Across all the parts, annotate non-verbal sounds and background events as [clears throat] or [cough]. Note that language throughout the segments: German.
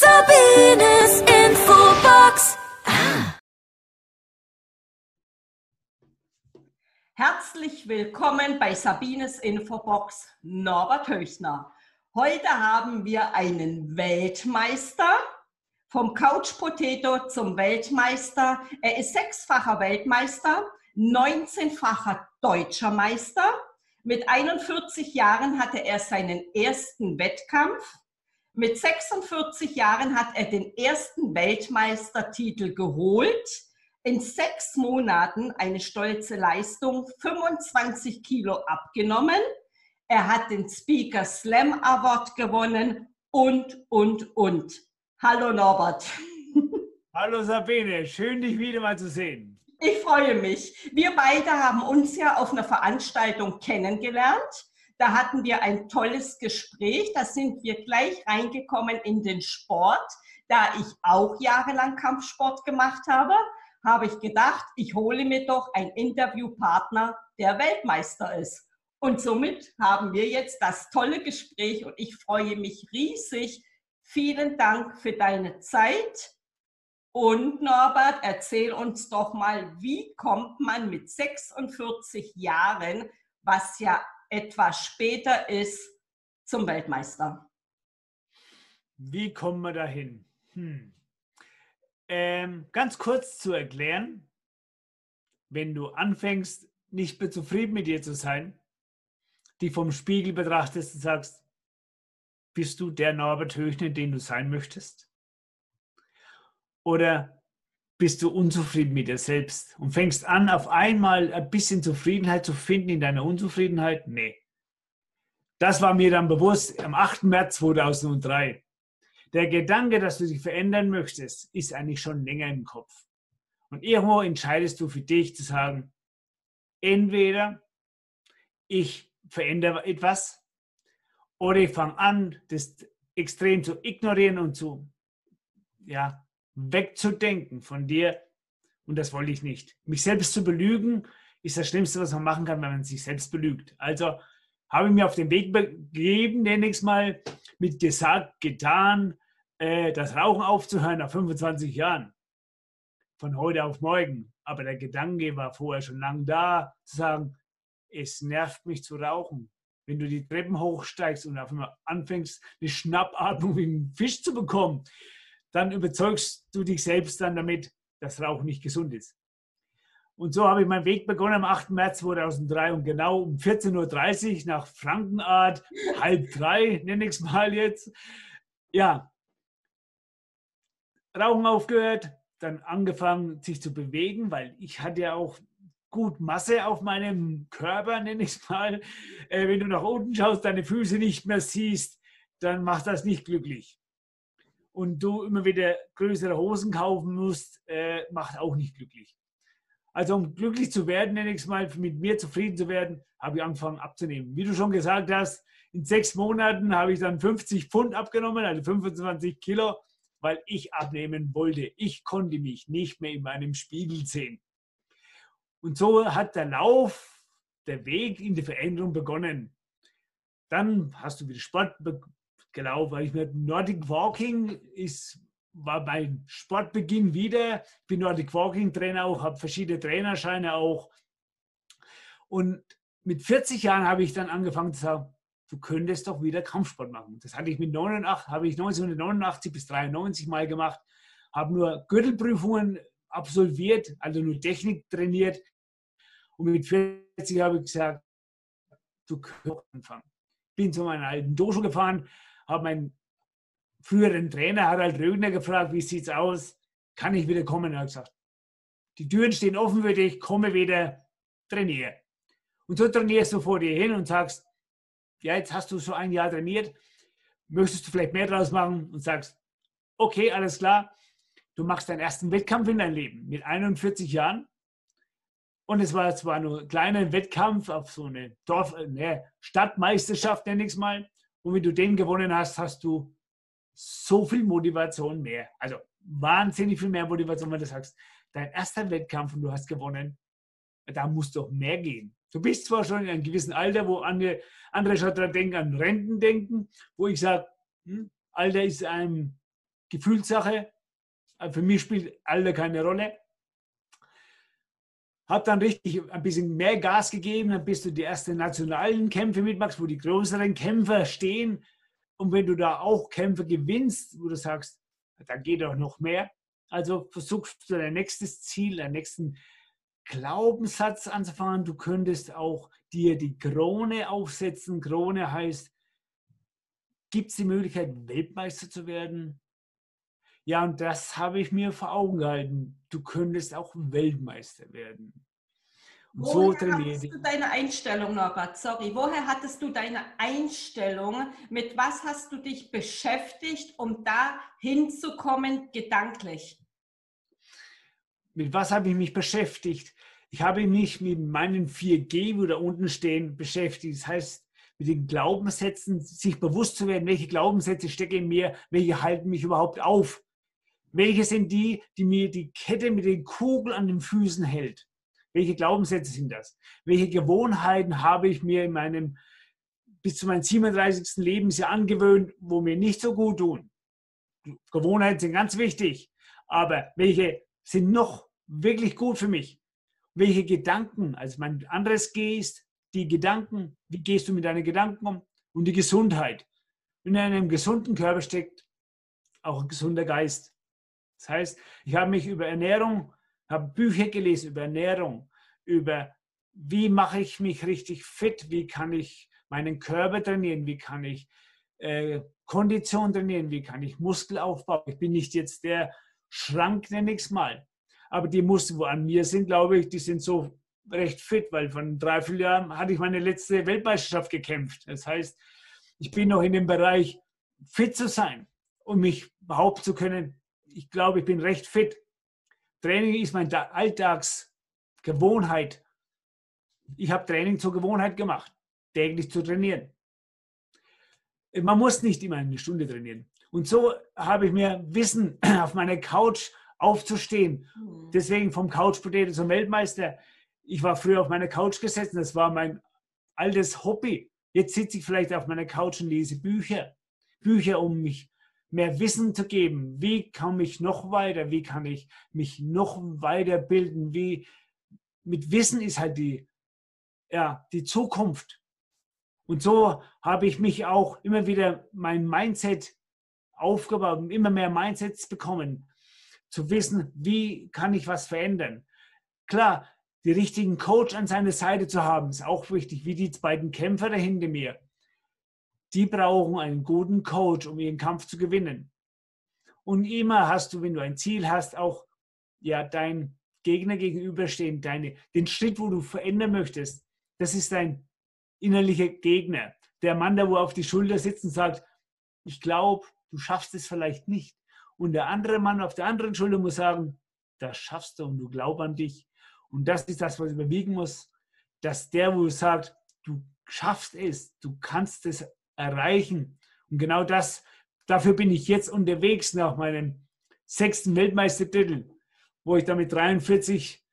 Sabines Infobox. Herzlich willkommen bei Sabines Infobox Norbert Höchner. Heute haben wir einen Weltmeister, vom Couch Potato zum Weltmeister. Er ist sechsfacher Weltmeister, 19-facher deutscher Meister. Mit 41 Jahren hatte er seinen ersten Wettkampf. Mit 46 Jahren hat er den ersten Weltmeistertitel geholt in sechs Monaten eine stolze Leistung, 25 Kilo abgenommen. Er hat den Speaker Slam Award gewonnen und, und, und. Hallo Norbert. [laughs] Hallo Sabine, schön dich wieder mal zu sehen. Ich freue mich. Wir beide haben uns ja auf einer Veranstaltung kennengelernt. Da hatten wir ein tolles Gespräch. Da sind wir gleich reingekommen in den Sport. Da ich auch jahrelang Kampfsport gemacht habe, habe ich gedacht, ich hole mir doch einen Interviewpartner, der Weltmeister ist. Und somit haben wir jetzt das tolle Gespräch und ich freue mich riesig. Vielen Dank für deine Zeit. Und Norbert, erzähl uns doch mal, wie kommt man mit 46 Jahren, was ja etwas später ist, zum Weltmeister? Wie kommen wir dahin? Hm. Ähm, ganz kurz zu erklären, wenn du anfängst, nicht mehr zufrieden mit dir zu sein, die vom Spiegel betrachtest und sagst, bist du der Norbert Höchner, den du sein möchtest? Oder bist du unzufrieden mit dir selbst und fängst an, auf einmal ein bisschen Zufriedenheit zu finden in deiner Unzufriedenheit? Nee. Das war mir dann bewusst am 8. März 2003. Der Gedanke, dass du dich verändern möchtest, ist eigentlich schon länger im Kopf. Und irgendwo entscheidest du für dich zu sagen, entweder ich verändere etwas oder ich fange an, das extrem zu ignorieren und zu, ja, wegzudenken von dir. Und das wollte ich nicht. Mich selbst zu belügen, ist das Schlimmste, was man machen kann, wenn man sich selbst belügt. Also habe ich mir auf den Weg begeben, nenne ich mal, mit gesagt, getan, äh, das Rauchen aufzuhören nach 25 Jahren. Von heute auf morgen. Aber der Gedanke war vorher schon lang da, zu sagen, es nervt mich zu rauchen. Wenn du die Treppen hochsteigst und auf einmal anfängst, eine Schnappatmung [laughs] wie ein Fisch zu bekommen, dann überzeugst du dich selbst dann damit, dass Rauchen nicht gesund ist. Und so habe ich meinen Weg begonnen am 8. März 2003 und genau um 14.30 Uhr nach Frankenart, [laughs] halb drei, nenne ich es mal jetzt. Ja, Rauchen aufgehört, dann angefangen, sich zu bewegen, weil ich hatte ja auch gut Masse auf meinem Körper, nenne ich es mal. Äh, wenn du nach unten schaust, deine Füße nicht mehr siehst, dann macht das nicht glücklich. Und du immer wieder größere Hosen kaufen musst, äh, macht auch nicht glücklich. Also um glücklich zu werden, nenne ich es mal, mit mir zufrieden zu werden, habe ich angefangen abzunehmen. Wie du schon gesagt hast, in sechs Monaten habe ich dann 50 Pfund abgenommen, also 25 Kilo, weil ich abnehmen wollte. Ich konnte mich nicht mehr in meinem Spiegel sehen. Und so hat der Lauf, der Weg in die Veränderung begonnen. Dann hast du wieder Sport gelaufen. Ich mit Nordic Walking ist war mein Sportbeginn wieder. Ich bin Nordic Walking Trainer auch, habe verschiedene Trainerscheine auch. Und mit 40 Jahren habe ich dann angefangen zu sagen, du könntest doch wieder Kampfsport machen. Das hatte ich mit 89, habe ich 1989 bis 93 mal gemacht, habe nur Gürtelprüfungen absolviert, also nur Technik trainiert. Und mit 40 habe ich gesagt, du könntest anfangen. Bin zu meinem alten Dojo gefahren, habe meinen früheren Trainer Harald Rögner gefragt, wie sieht es aus? Kann ich wieder kommen? Er hat gesagt, die Türen stehen offen für dich, komme wieder, trainiere. Und so trainierst du vor dir hin und sagst, ja, jetzt hast du so ein Jahr trainiert, möchtest du vielleicht mehr draus machen und sagst, okay, alles klar, du machst deinen ersten Wettkampf in deinem Leben mit 41 Jahren. Und es war zwar nur ein kleiner Wettkampf auf so eine Dorf, ne, Stadtmeisterschaft, nenne ich es mal. Und wenn du den gewonnen hast, hast du so viel Motivation mehr. Also wahnsinnig viel mehr Motivation, wenn du sagst, dein erster Wettkampf und du hast gewonnen, da muss doch mehr gehen. Du bist zwar schon in einem gewissen Alter, wo andere, andere schon daran denken, an Renten denken, wo ich sage, hm, Alter ist einem Gefühlssache. Für mich spielt Alter keine Rolle. Hab dann richtig ein bisschen mehr Gas gegeben, dann bist du die ersten nationalen Kämpfe mitmachst, wo die größeren Kämpfer stehen. Und wenn du da auch Kämpfe gewinnst, wo du sagst, da geht auch noch mehr, also versuchst du dein nächstes Ziel, deinen nächsten Glaubenssatz anzufangen. Du könntest auch dir die Krone aufsetzen. Krone heißt, gibt es die Möglichkeit, Weltmeister zu werden? Ja, und das habe ich mir vor Augen gehalten. Du könntest auch Weltmeister werden. Und Woher so hattest du deine Einstellung, Norbert? Sorry, woher hattest du deine Einstellung? Mit was hast du dich beschäftigt, um da hinzukommen, gedanklich? Mit was habe ich mich beschäftigt? Ich habe mich mit meinen 4G, wo da unten stehen, beschäftigt. Das heißt, mit den Glaubenssätzen, sich bewusst zu werden, welche Glaubenssätze stecke in mir, welche halten mich überhaupt auf. Welche sind die, die mir die Kette mit den Kugeln an den Füßen hält? Welche Glaubenssätze sind das? Welche Gewohnheiten habe ich mir in meinem bis zu meinem 37. Lebensjahr angewöhnt, wo mir nicht so gut tun? Gewohnheiten sind ganz wichtig, aber welche sind noch wirklich gut für mich? Welche Gedanken, also mein anderes Gehst, die Gedanken, wie gehst du mit deinen Gedanken um und die Gesundheit. In einem gesunden Körper steckt auch ein gesunder Geist. Das heißt, ich habe mich über Ernährung, habe Bücher gelesen über Ernährung, über wie mache ich mich richtig fit, wie kann ich meinen Körper trainieren, wie kann ich äh, Kondition trainieren, wie kann ich Muskel aufbauen. Ich bin nicht jetzt der Schrank, nenne ich es mal. Aber die Muskeln, wo an mir sind, glaube ich, die sind so recht fit, weil von drei, vier Jahren hatte ich meine letzte Weltmeisterschaft gekämpft. Das heißt, ich bin noch in dem Bereich, fit zu sein und mich behaupten zu können, ich glaube, ich bin recht fit. Training ist meine Alltagsgewohnheit. Ich habe Training zur Gewohnheit gemacht, täglich zu trainieren. Man muss nicht immer eine Stunde trainieren. Und so habe ich mir Wissen [clears throat] auf meiner Couch aufzustehen. Mhm. Deswegen vom Couch Potato zum Weltmeister. Ich war früher auf meiner Couch gesessen, das war mein altes Hobby. Jetzt sitze ich vielleicht auf meiner Couch und lese Bücher. Bücher, um mich mehr Wissen zu geben. Wie komme ich noch weiter? Wie kann ich mich noch weiterbilden? Wie, mit Wissen ist halt die, ja, die Zukunft. Und so habe ich mich auch immer wieder mein Mindset aufgebaut, immer mehr Mindsets bekommen, zu wissen, wie kann ich was verändern. Klar, die richtigen Coach an seiner Seite zu haben, ist auch wichtig, wie die beiden Kämpfer da hinter mir. Die brauchen einen guten Coach, um ihren Kampf zu gewinnen. Und immer hast du, wenn du ein Ziel hast, auch ja dein Gegner gegenüberstehen, deine, den Schritt, wo du verändern möchtest. Das ist dein innerlicher Gegner. Der Mann, der wo auf die Schulter sitzt und sagt, ich glaube, du schaffst es vielleicht nicht. Und der andere Mann auf der anderen Schulter muss sagen, das schaffst du und du glaub an dich. Und das ist das, was überwiegen muss, dass der, wo sagt, du schaffst es, du kannst es erreichen. Und genau das, dafür bin ich jetzt unterwegs nach meinem sechsten Weltmeistertitel, wo ich dann mit 43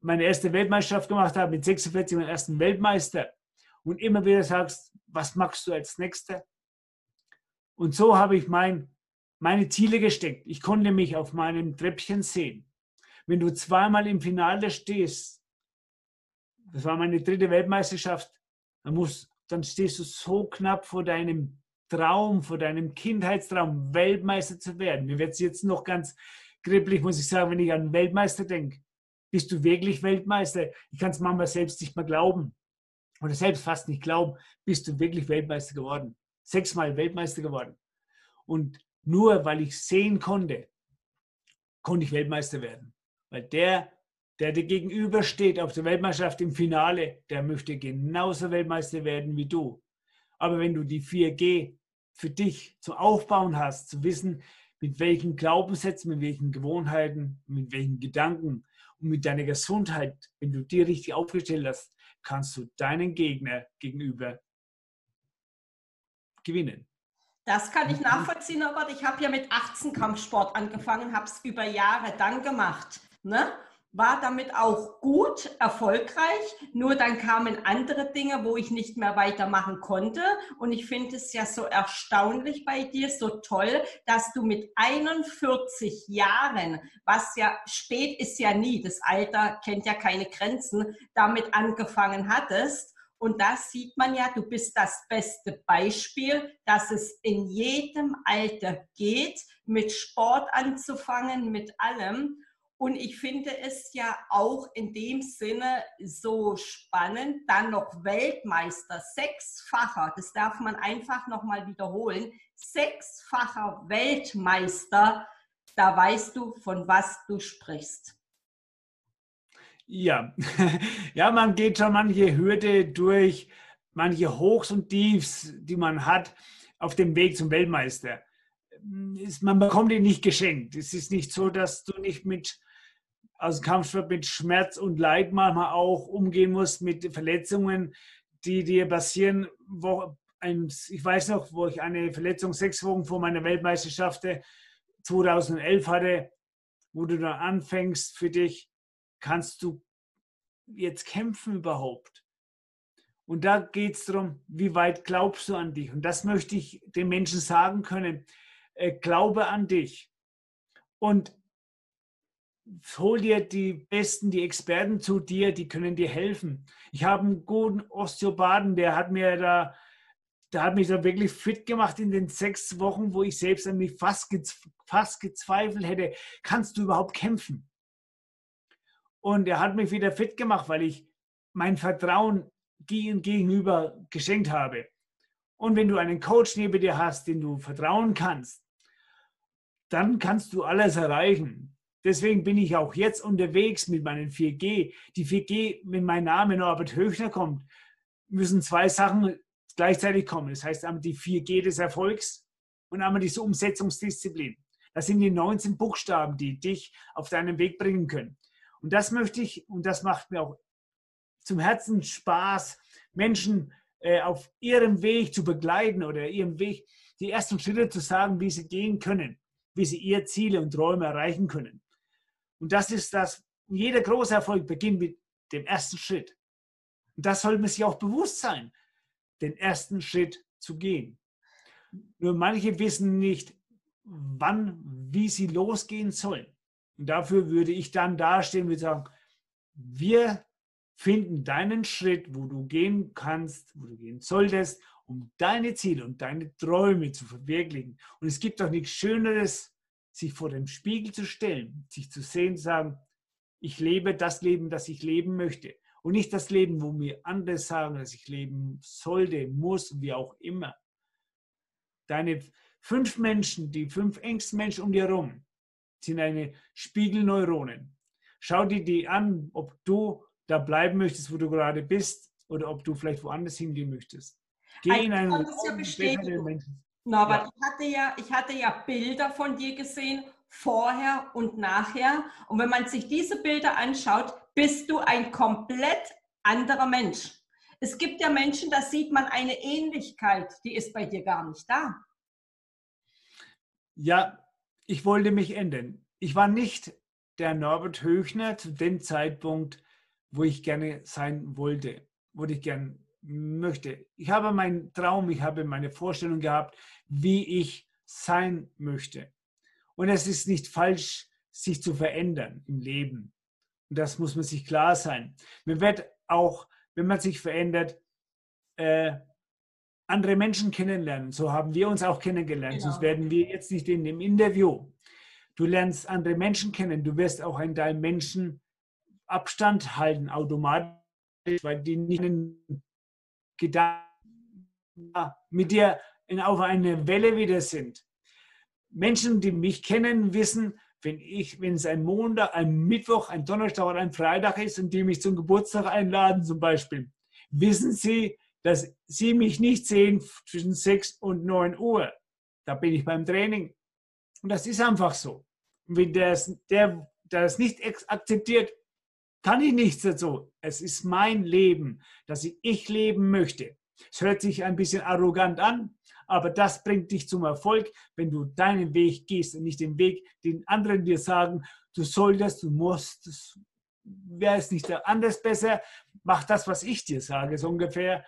meine erste Weltmeisterschaft gemacht habe, mit 46 meinen ersten Weltmeister. Und immer wieder sagst, was machst du als Nächster? Und so habe ich mein, meine Ziele gesteckt. Ich konnte mich auf meinem Treppchen sehen. Wenn du zweimal im Finale stehst, das war meine dritte Weltmeisterschaft, dann, musst, dann stehst du so knapp vor deinem Traum, vor deinem Kindheitstraum, Weltmeister zu werden. Mir wird es jetzt noch ganz kribbelig, muss ich sagen, wenn ich an Weltmeister denke. Bist du wirklich Weltmeister? Ich kann es manchmal selbst nicht mehr glauben. Oder selbst fast nicht glauben, bist du wirklich Weltmeister geworden. Sechsmal Weltmeister geworden. Und nur weil ich sehen konnte, konnte ich Weltmeister werden. Weil der, der dir gegenübersteht auf der Weltmeisterschaft im Finale, der möchte genauso Weltmeister werden wie du. Aber wenn du die 4G für dich zum Aufbauen hast, zu wissen, mit welchen Glaubenssätzen, mit welchen Gewohnheiten, mit welchen Gedanken und mit deiner Gesundheit, wenn du die richtig aufgestellt hast, kannst du deinen Gegner gegenüber gewinnen. Das kann ich nachvollziehen, Robert. Ich habe ja mit 18 Kampfsport angefangen, habe es über Jahre dann gemacht. Ne? War damit auch gut, erfolgreich. Nur dann kamen andere Dinge, wo ich nicht mehr weitermachen konnte. Und ich finde es ja so erstaunlich bei dir, so toll, dass du mit 41 Jahren, was ja spät ist ja nie, das Alter kennt ja keine Grenzen, damit angefangen hattest. Und da sieht man ja, du bist das beste Beispiel, dass es in jedem Alter geht, mit Sport anzufangen, mit allem. Und ich finde es ja auch in dem Sinne so spannend, dann noch Weltmeister, sechsfacher, das darf man einfach nochmal wiederholen, sechsfacher Weltmeister, da weißt du, von was du sprichst. Ja, [laughs] ja, man geht schon manche Hürde durch, manche Hochs und Tiefs, die man hat auf dem Weg zum Weltmeister. Man bekommt ihn nicht geschenkt. Es ist nicht so, dass du nicht mit aus dem Kampfsport mit Schmerz und Leid manchmal auch umgehen musst, mit Verletzungen, die dir passieren. Wo ich weiß noch, wo ich eine Verletzung sechs Wochen vor meiner Weltmeisterschaft 2011 hatte, wo du dann anfängst für dich, kannst du jetzt kämpfen überhaupt? Und da geht es darum, wie weit glaubst du an dich? Und das möchte ich den Menschen sagen können. Äh, glaube an dich. Und hol dir die Besten, die Experten zu dir, die können dir helfen. Ich habe einen guten Osteopathen, der hat mir da, der hat mich da wirklich fit gemacht in den sechs Wochen, wo ich selbst an mich fast, fast gezweifelt hätte, kannst du überhaupt kämpfen? Und er hat mich wieder fit gemacht, weil ich mein Vertrauen gegenüber geschenkt habe. Und wenn du einen Coach neben dir hast, den du vertrauen kannst, dann kannst du alles erreichen. Deswegen bin ich auch jetzt unterwegs mit meinen 4G. Die 4G, wenn mein Name Norbert Höchner kommt, müssen zwei Sachen gleichzeitig kommen. Das heißt einmal die 4G des Erfolgs und einmal diese Umsetzungsdisziplin. Das sind die 19 Buchstaben, die dich auf deinen Weg bringen können. Und das möchte ich, und das macht mir auch zum Herzen Spaß, Menschen äh, auf ihrem Weg zu begleiten oder ihrem Weg die ersten Schritte zu sagen, wie sie gehen können, wie sie ihre Ziele und Träume erreichen können. Und das ist das, jeder große Erfolg beginnt mit dem ersten Schritt. Und das soll man sich auch bewusst sein, den ersten Schritt zu gehen. Nur manche wissen nicht, wann, wie sie losgehen sollen. Und dafür würde ich dann dastehen und sagen, wir finden deinen Schritt, wo du gehen kannst, wo du gehen solltest, um deine Ziele und deine Träume zu verwirklichen. Und es gibt doch nichts Schöneres, sich vor dem Spiegel zu stellen, sich zu sehen, zu sagen, ich lebe das Leben, das ich leben möchte. Und nicht das Leben, wo mir andere sagen, dass ich leben sollte, muss, wie auch immer. Deine fünf Menschen, die fünf engsten Menschen um dir herum, sind deine Spiegelneuronen. Schau dir die an, ob du da bleiben möchtest, wo du gerade bist, oder ob du vielleicht woanders hingehen möchtest. Geh in einen ja Menschen. Norbert, ja. ich, hatte ja, ich hatte ja Bilder von dir gesehen, vorher und nachher. Und wenn man sich diese Bilder anschaut, bist du ein komplett anderer Mensch. Es gibt ja Menschen, da sieht man eine Ähnlichkeit, die ist bei dir gar nicht da. Ja, ich wollte mich ändern. Ich war nicht der Norbert Höchner zu dem Zeitpunkt, wo ich gerne sein wollte, wo ich gerne möchte. Ich habe meinen Traum, ich habe meine Vorstellung gehabt, wie ich sein möchte. Und es ist nicht falsch, sich zu verändern im Leben. Und das muss man sich klar sein. Man wird auch, wenn man sich verändert, äh, andere Menschen kennenlernen. So haben wir uns auch kennengelernt. Genau. Sonst werden wir jetzt nicht in dem Interview. Du lernst andere Menschen kennen. Du wirst auch in deinem Menschen Abstand halten, automatisch, weil die nicht Gedanken mit dir auf eine Welle wieder sind. Menschen, die mich kennen, wissen, wenn ich, wenn es ein Montag, ein Mittwoch, ein Donnerstag oder ein Freitag ist und die mich zum Geburtstag einladen zum Beispiel, wissen sie, dass sie mich nicht sehen zwischen 6 und 9 Uhr. Da bin ich beim Training. Und das ist einfach so. Wenn der, der das nicht akzeptiert, kann ich nichts dazu. Es ist mein Leben, das ich leben möchte. Es hört sich ein bisschen arrogant an, aber das bringt dich zum Erfolg, wenn du deinen Weg gehst und nicht den Weg, den anderen dir sagen, du solltest, du musst, wäre es nicht anders besser, mach das, was ich dir sage, so ungefähr.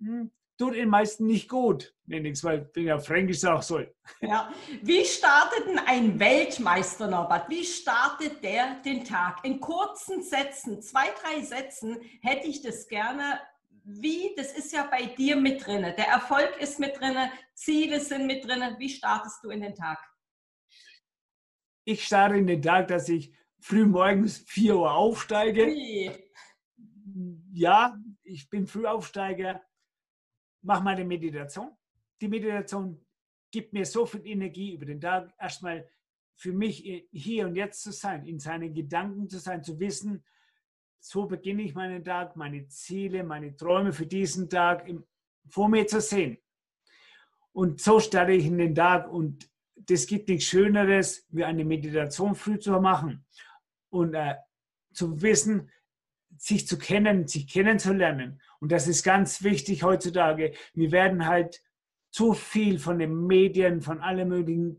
Hm, tut den meisten nicht gut, wenigstens, weil ich bin ja fränkisch auch so. Ja. Wie startet denn ein Weltmeister, Norbert? Wie startet der den Tag? In kurzen Sätzen, zwei, drei Sätzen hätte ich das gerne. Wie, das ist ja bei dir mit drin. Der Erfolg ist mit drin, Ziele sind mit drin. Wie startest du in den Tag? Ich starte in den Tag, dass ich früh morgens 4 Uhr aufsteige. Wie? Ja, ich bin Frühaufsteiger mache meine Meditation. Die Meditation gibt mir so viel Energie über den Tag, erstmal für mich hier und jetzt zu sein, in seinen Gedanken zu sein, zu wissen, so beginne ich meinen Tag, meine Ziele, meine Träume für diesen Tag vor mir zu sehen. Und so starte ich in den Tag und das gibt nichts Schöneres, wie eine Meditation früh zu machen und äh, zu wissen, sich zu kennen, sich kennenzulernen. Und das ist ganz wichtig heutzutage. Wir werden halt zu viel von den Medien, von allen möglichen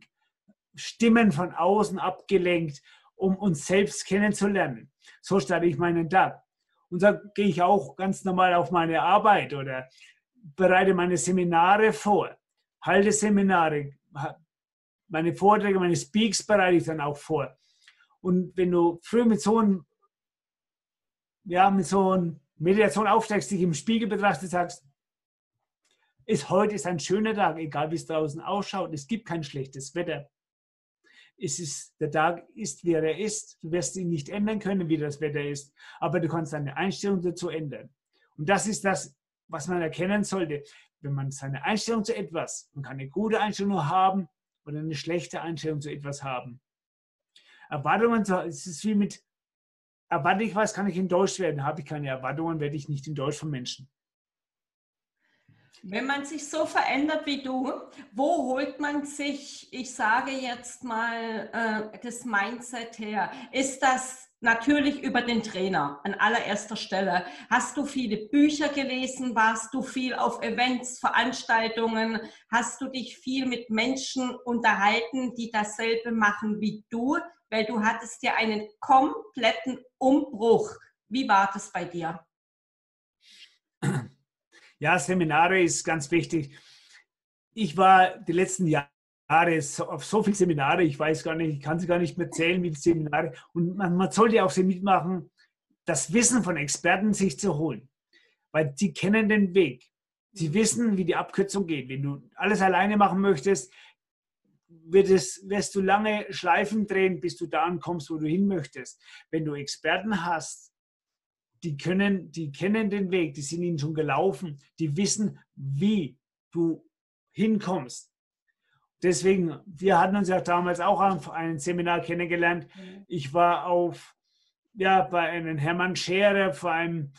Stimmen von außen abgelenkt, um uns selbst kennenzulernen. So starte ich meinen Tag. Und so gehe ich auch ganz normal auf meine Arbeit oder bereite meine Seminare vor, halte Seminare, meine Vorträge, meine Speaks bereite ich dann auch vor. Und wenn du früh mit so einem ja, mit so einer Meditation aufsteigst, dich im Spiegel betrachtest, sagst, ist heute ist ein schöner Tag, egal wie es draußen ausschaut. Es gibt kein schlechtes Wetter. Es ist, der Tag ist, wie er ist. Du wirst ihn nicht ändern können, wie das Wetter ist. Aber du kannst deine Einstellung dazu ändern. Und das ist das, was man erkennen sollte. Wenn man seine Einstellung zu etwas, man kann eine gute Einstellung haben oder eine schlechte Einstellung zu etwas haben. Erwartungen, es ist wie mit erwarte ich was, kann ich enttäuscht werden. Habe ich keine Erwartungen, werde ich nicht enttäuscht von Menschen. Wenn man sich so verändert wie du, wo holt man sich, ich sage jetzt mal, äh, das Mindset her? Ist das natürlich über den Trainer an allererster Stelle? Hast du viele Bücher gelesen? Warst du viel auf Events, Veranstaltungen? Hast du dich viel mit Menschen unterhalten, die dasselbe machen wie du? weil du hattest ja einen kompletten Umbruch. Wie war das bei dir? Ja, Seminare ist ganz wichtig. Ich war die letzten Jahre auf so viele Seminare, ich weiß gar nicht, ich kann sie gar nicht mehr zählen, wie viele Seminare. Und man, man sollte auch sie mitmachen, das Wissen von Experten sich zu holen, weil sie kennen den Weg. Sie wissen, wie die Abkürzung geht. Wenn du alles alleine machen möchtest, wird es, wirst du lange Schleifen drehen, bis du da ankommst, wo du hin möchtest. Wenn du Experten hast, die können, die kennen den Weg, die sind ihn schon gelaufen, die wissen, wie du hinkommst. Deswegen, wir hatten uns ja damals auch auf einem Seminar kennengelernt. Mhm. Ich war auf, ja, bei einem Hermann Scherer, vor einem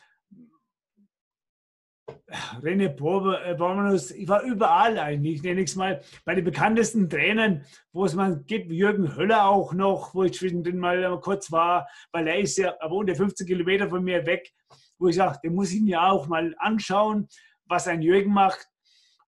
René Bormanus, äh, ich war überall eigentlich, nenne ich es mal, bei den bekanntesten Trainern, wo es man gibt, Jürgen Höller auch noch, wo ich zwischendrin mal kurz war, weil er ist ja, er wohnt ja 15 Kilometer von mir weg, wo ich sage, den muss ich mir auch mal anschauen, was ein Jürgen macht.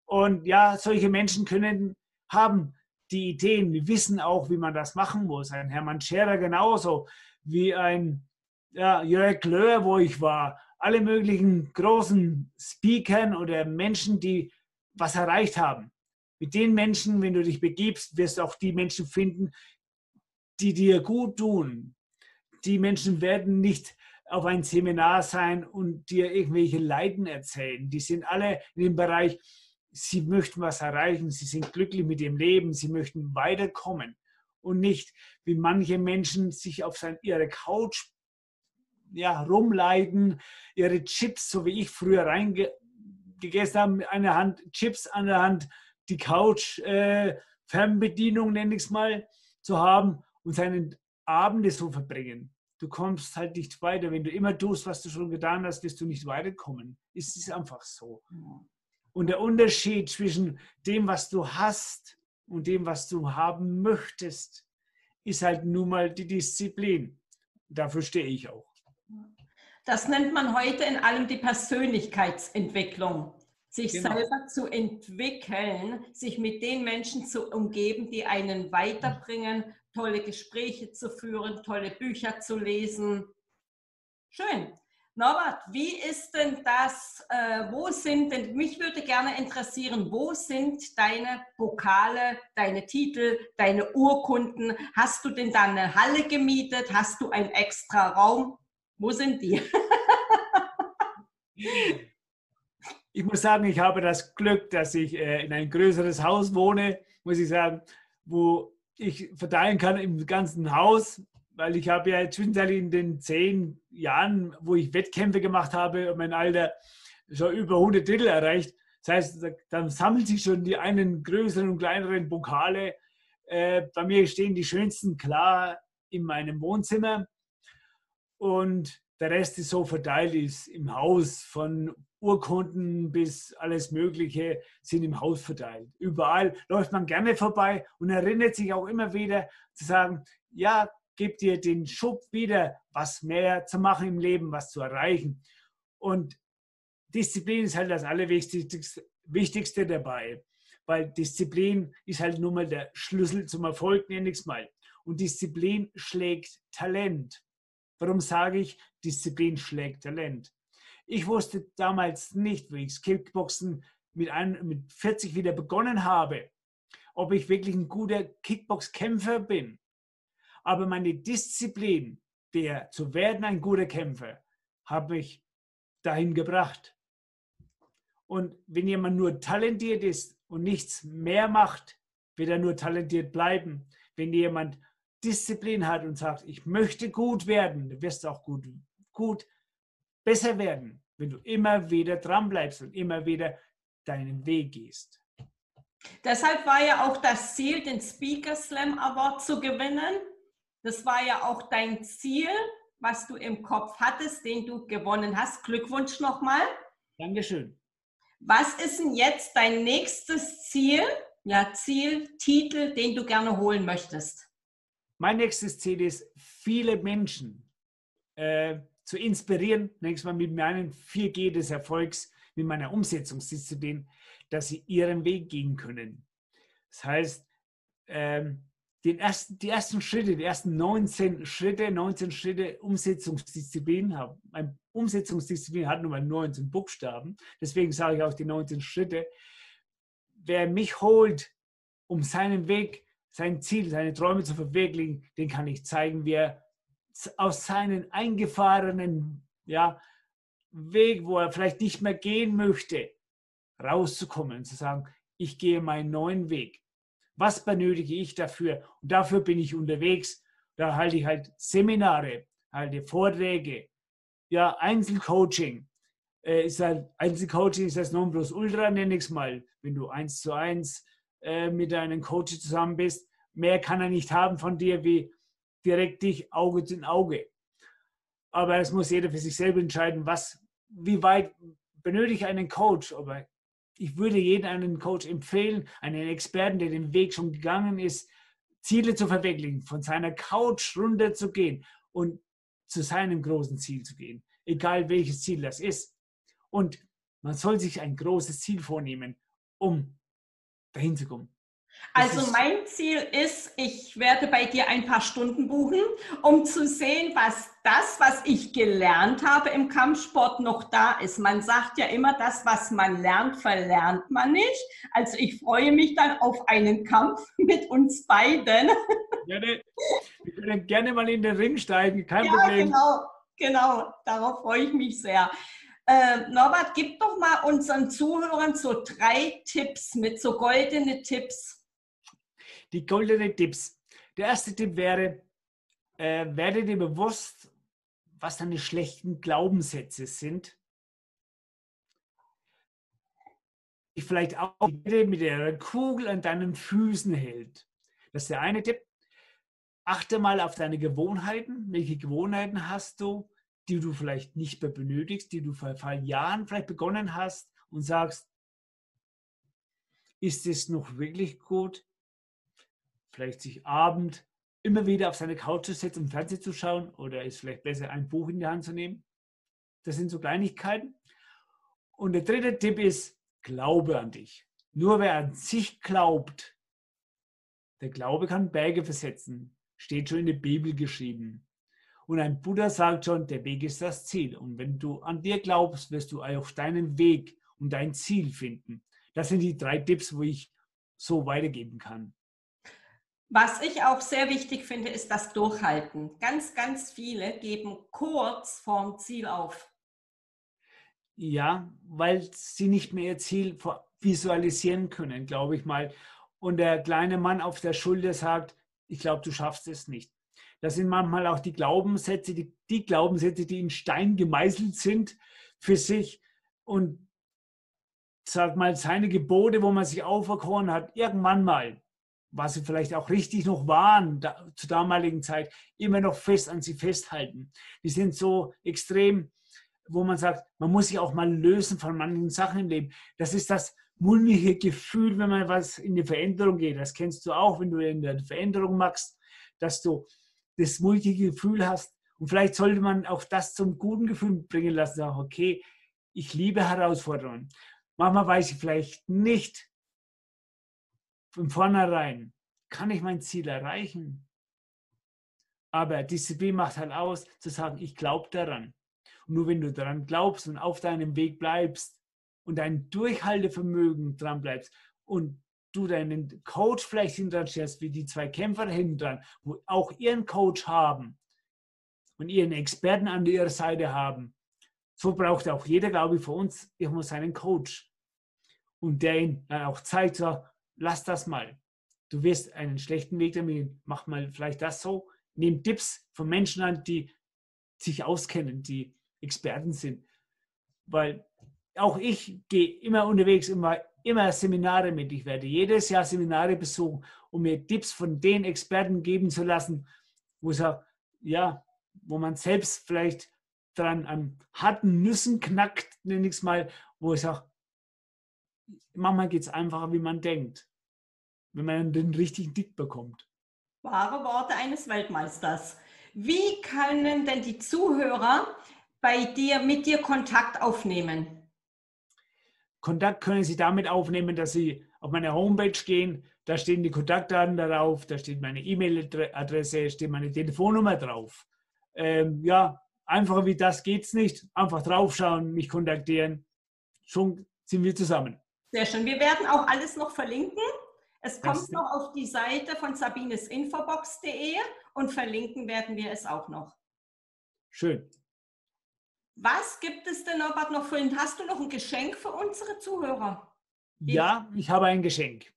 Und ja, solche Menschen können haben die Ideen, die wissen auch, wie man das machen muss. Ein Hermann Scherer genauso, wie ein ja, Jörg Löhr, wo ich war, alle möglichen großen Speakern oder Menschen, die was erreicht haben. Mit den Menschen, wenn du dich begibst, wirst du auch die Menschen finden, die dir gut tun. Die Menschen werden nicht auf ein Seminar sein und dir irgendwelche Leiden erzählen. Die sind alle in dem Bereich, sie möchten was erreichen, sie sind glücklich mit dem Leben, sie möchten weiterkommen und nicht wie manche Menschen sich auf sein, ihre Couch ja, rumleiden, ihre Chips, so wie ich früher reingegessen habe, mit einer Hand Chips an der Hand, die Couch, äh, Fernbedienung nenne ich es mal, zu haben und seinen Abende so verbringen. Du kommst halt nicht weiter. Wenn du immer tust, was du schon getan hast, wirst du nicht weiterkommen. Es ist einfach so. Und der Unterschied zwischen dem, was du hast und dem, was du haben möchtest, ist halt nun mal die Disziplin. Dafür stehe ich auch. Das nennt man heute in allem die Persönlichkeitsentwicklung. Sich genau. selber zu entwickeln, sich mit den Menschen zu umgeben, die einen weiterbringen, tolle Gespräche zu führen, tolle Bücher zu lesen. Schön. Norbert, wie ist denn das, äh, wo sind denn, mich würde gerne interessieren, wo sind deine Pokale, deine Titel, deine Urkunden? Hast du denn da eine Halle gemietet? Hast du einen extra Raum? Wo sind die? [laughs] ich muss sagen, ich habe das Glück, dass ich äh, in ein größeres Haus wohne, muss ich sagen, wo ich verteilen kann im ganzen Haus weil ich habe ja zwischenzeitlich in den zehn Jahren, wo ich Wettkämpfe gemacht habe, mein Alter schon über 100 Titel erreicht. Das heißt, dann sammeln sich schon die einen größeren und kleineren Pokale. Äh, bei mir stehen die schönsten klar in meinem Wohnzimmer und der Rest ist so verteilt, ist im Haus von Urkunden bis alles Mögliche sind im Haus verteilt. Überall läuft man gerne vorbei und erinnert sich auch immer wieder zu sagen, ja, gibt dir den Schub wieder, was mehr zu machen im Leben, was zu erreichen. Und Disziplin ist halt das Allerwichtigste Wichtigste dabei, weil Disziplin ist halt nun mal der Schlüssel zum Erfolg, nenne ich es mal. Und Disziplin schlägt Talent. Warum sage ich, Disziplin schlägt Talent? Ich wusste damals nicht, wie ich Kickboxen mit, ein, mit 40 wieder begonnen habe, ob ich wirklich ein guter Kickbox-Kämpfer bin. Aber meine Disziplin, der zu werden ein guter Kämpfer, habe ich dahin gebracht. Und wenn jemand nur talentiert ist und nichts mehr macht, wird er nur talentiert bleiben. Wenn jemand Disziplin hat und sagt, ich möchte gut werden, du wirst auch gut, gut besser werden, wenn du immer wieder dran bleibst und immer wieder deinen Weg gehst. Deshalb war ja auch das Ziel, den Speaker Slam Award zu gewinnen. Das war ja auch dein Ziel, was du im Kopf hattest, den du gewonnen hast. Glückwunsch nochmal. Dankeschön. Was ist denn jetzt dein nächstes Ziel? Ja, Ziel, Titel, den du gerne holen möchtest. Mein nächstes Ziel ist, viele Menschen äh, zu inspirieren, nächstes Mal mit meinen 4G des Erfolgs, mit meiner Umsetzungsdisziplin, dass sie ihren Weg gehen können. Das heißt, ähm, den ersten, die ersten Schritte, die ersten 19 Schritte, 19 Schritte Umsetzungsdisziplin haben. Ein Umsetzungsdisziplin hat nur mal 19 Buchstaben, deswegen sage ich auch die 19 Schritte. Wer mich holt, um seinen Weg, sein Ziel, seine Träume zu verwirklichen, den kann ich zeigen, wie er aus seinen eingefahrenen ja, Weg, wo er vielleicht nicht mehr gehen möchte, rauszukommen und zu sagen, ich gehe meinen neuen Weg. Was benötige ich dafür? Und dafür bin ich unterwegs. Da halte ich halt Seminare, halte Vorträge, ja, Einzelcoaching. Äh, ist halt, Einzelcoaching ist das Nonplusultra, nenne ich es mal. Wenn du eins zu eins äh, mit deinem Coach zusammen bist, mehr kann er nicht haben von dir wie direkt dich Auge zu Auge. Aber es muss jeder für sich selber entscheiden, was, wie weit benötige ich einen Coach. Aber ich würde jedem einen Coach empfehlen, einen Experten, der den Weg schon gegangen ist, Ziele zu verwirklichen, von seiner Couch runter zu gehen und zu seinem großen Ziel zu gehen, egal welches Ziel das ist. Und man soll sich ein großes Ziel vornehmen, um dahin zu kommen. Also mein Ziel ist, ich werde bei dir ein paar Stunden buchen, um zu sehen, was das, was ich gelernt habe im Kampfsport noch da ist. Man sagt ja immer, das, was man lernt, verlernt man nicht. Also ich freue mich dann auf einen Kampf [laughs] mit uns beiden. [laughs] Gerne. Wir können gerne mal in den Ring steigen, kein ja, Problem. Genau, genau, darauf freue ich mich sehr. Äh, Norbert, gib doch mal unseren Zuhörern so drei Tipps mit, so goldene Tipps die goldenen Tipps. Der erste Tipp wäre, äh, werde dir bewusst, was deine schlechten Glaubenssätze sind. Die vielleicht auch mit der Kugel an deinen Füßen hält. Das ist der eine Tipp. Achte mal auf deine Gewohnheiten. Welche Gewohnheiten hast du, die du vielleicht nicht mehr benötigst, die du vor, vor Jahren vielleicht begonnen hast und sagst, ist es noch wirklich gut? Vielleicht sich Abend immer wieder auf seine Couch zu setzen, um Fernsehen zu schauen oder ist vielleicht besser, ein Buch in die Hand zu nehmen. Das sind so Kleinigkeiten. Und der dritte Tipp ist, glaube an dich. Nur wer an sich glaubt, der Glaube kann Berge versetzen. Steht schon in der Bibel geschrieben. Und ein Buddha sagt schon, der Weg ist das Ziel. Und wenn du an dir glaubst, wirst du auch deinen Weg und dein Ziel finden. Das sind die drei Tipps, wo ich so weitergeben kann. Was ich auch sehr wichtig finde, ist das Durchhalten. Ganz, ganz viele geben kurz vorm Ziel auf. Ja, weil sie nicht mehr ihr Ziel visualisieren können, glaube ich mal. Und der kleine Mann auf der Schulter sagt, ich glaube, du schaffst es nicht. Das sind manchmal auch die Glaubenssätze, die, die Glaubenssätze, die in Stein gemeißelt sind für sich. Und sag mal, seine Gebote, wo man sich auferkoren hat, irgendwann mal, was sie vielleicht auch richtig noch waren da, zur damaligen Zeit, immer noch fest an sie festhalten. Die sind so extrem, wo man sagt, man muss sich auch mal lösen von manchen Sachen im Leben. Das ist das mulmige Gefühl, wenn man was in die Veränderung geht. Das kennst du auch, wenn du in der Veränderung machst, dass du das mulmige Gefühl hast. Und vielleicht sollte man auch das zum guten Gefühl bringen lassen. Sagen, okay, ich liebe Herausforderungen. Manchmal weiß ich vielleicht nicht von vornherein, kann ich mein Ziel erreichen. Aber Disziplin macht halt aus, zu sagen, ich glaube daran. Und nur wenn du daran glaubst und auf deinem Weg bleibst und dein Durchhaltevermögen dran bleibst und du deinen Coach vielleicht hinter stellst, wie die zwei Kämpfer hinten dran, wo auch ihren Coach haben und ihren Experten an ihrer Seite haben, so braucht auch jeder, glaube ich, von uns irgendwo seinen Coach und der ihn dann auch zeigt, so, lass das mal. Du wirst einen schlechten Weg damit, mach mal vielleicht das so. Nimm Tipps von Menschen an, die sich auskennen, die Experten sind. Weil auch ich gehe immer unterwegs, immer, immer Seminare mit. Ich werde jedes Jahr Seminare besuchen, um mir Tipps von den Experten geben zu lassen, wo, es auch, ja, wo man selbst vielleicht dran an harten Nüssen knackt, nenne ich es mal, wo es auch manchmal geht es einfacher, wie man denkt, wenn man den richtigen Dick bekommt. Wahre Worte eines Weltmeisters. Wie können denn die Zuhörer bei dir, mit dir Kontakt aufnehmen? Kontakt können Sie damit aufnehmen, dass Sie auf meine Homepage gehen. Da stehen die Kontaktdaten darauf, da steht meine E-Mail-Adresse, steht meine Telefonnummer drauf. Ähm, ja, einfacher wie das geht es nicht. Einfach draufschauen, mich kontaktieren. Schon sind wir zusammen. Sehr schön. Wir werden auch alles noch verlinken. Es kommt noch auf die Seite von sabinesinfobox.de und verlinken werden wir es auch noch. Schön. Was gibt es denn, Norbert, noch für hast du noch ein Geschenk für unsere Zuhörer? Ja, ich habe ein Geschenk.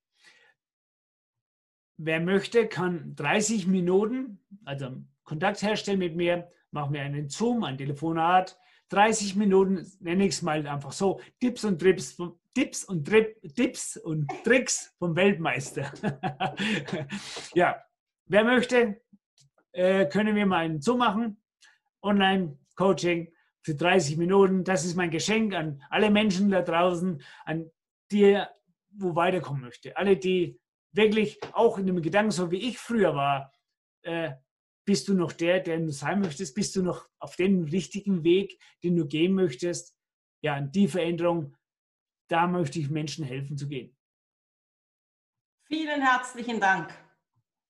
Wer möchte, kann 30 Minuten, also Kontakt herstellen mit mir, machen wir einen Zoom, ein Telefonat, 30 Minuten, nenne ich es mal einfach so, Tipps und Trips, Tipps und, Trip, Tipps und Tricks vom Weltmeister. [laughs] ja, wer möchte, äh, können wir mal einen Zoom machen, Online-Coaching für 30 Minuten. Das ist mein Geschenk an alle Menschen da draußen, an die, wo weiterkommen möchte. Alle, die wirklich auch in dem Gedanken, so wie ich früher war, äh, bist du noch der, der du sein möchtest? Bist du noch auf dem richtigen Weg, den du gehen möchtest? Ja, in die Veränderung, da möchte ich Menschen helfen zu gehen. Vielen herzlichen Dank.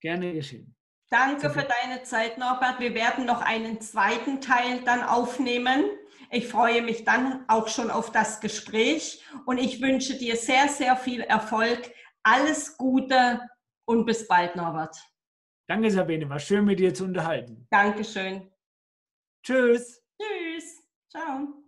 Gerne geschehen. Danke für deine Zeit, Norbert. Wir werden noch einen zweiten Teil dann aufnehmen. Ich freue mich dann auch schon auf das Gespräch und ich wünsche dir sehr, sehr viel Erfolg. Alles Gute und bis bald, Norbert. Danke, Sabine. War schön, mit dir zu unterhalten. Dankeschön. Tschüss. Tschüss. Ciao.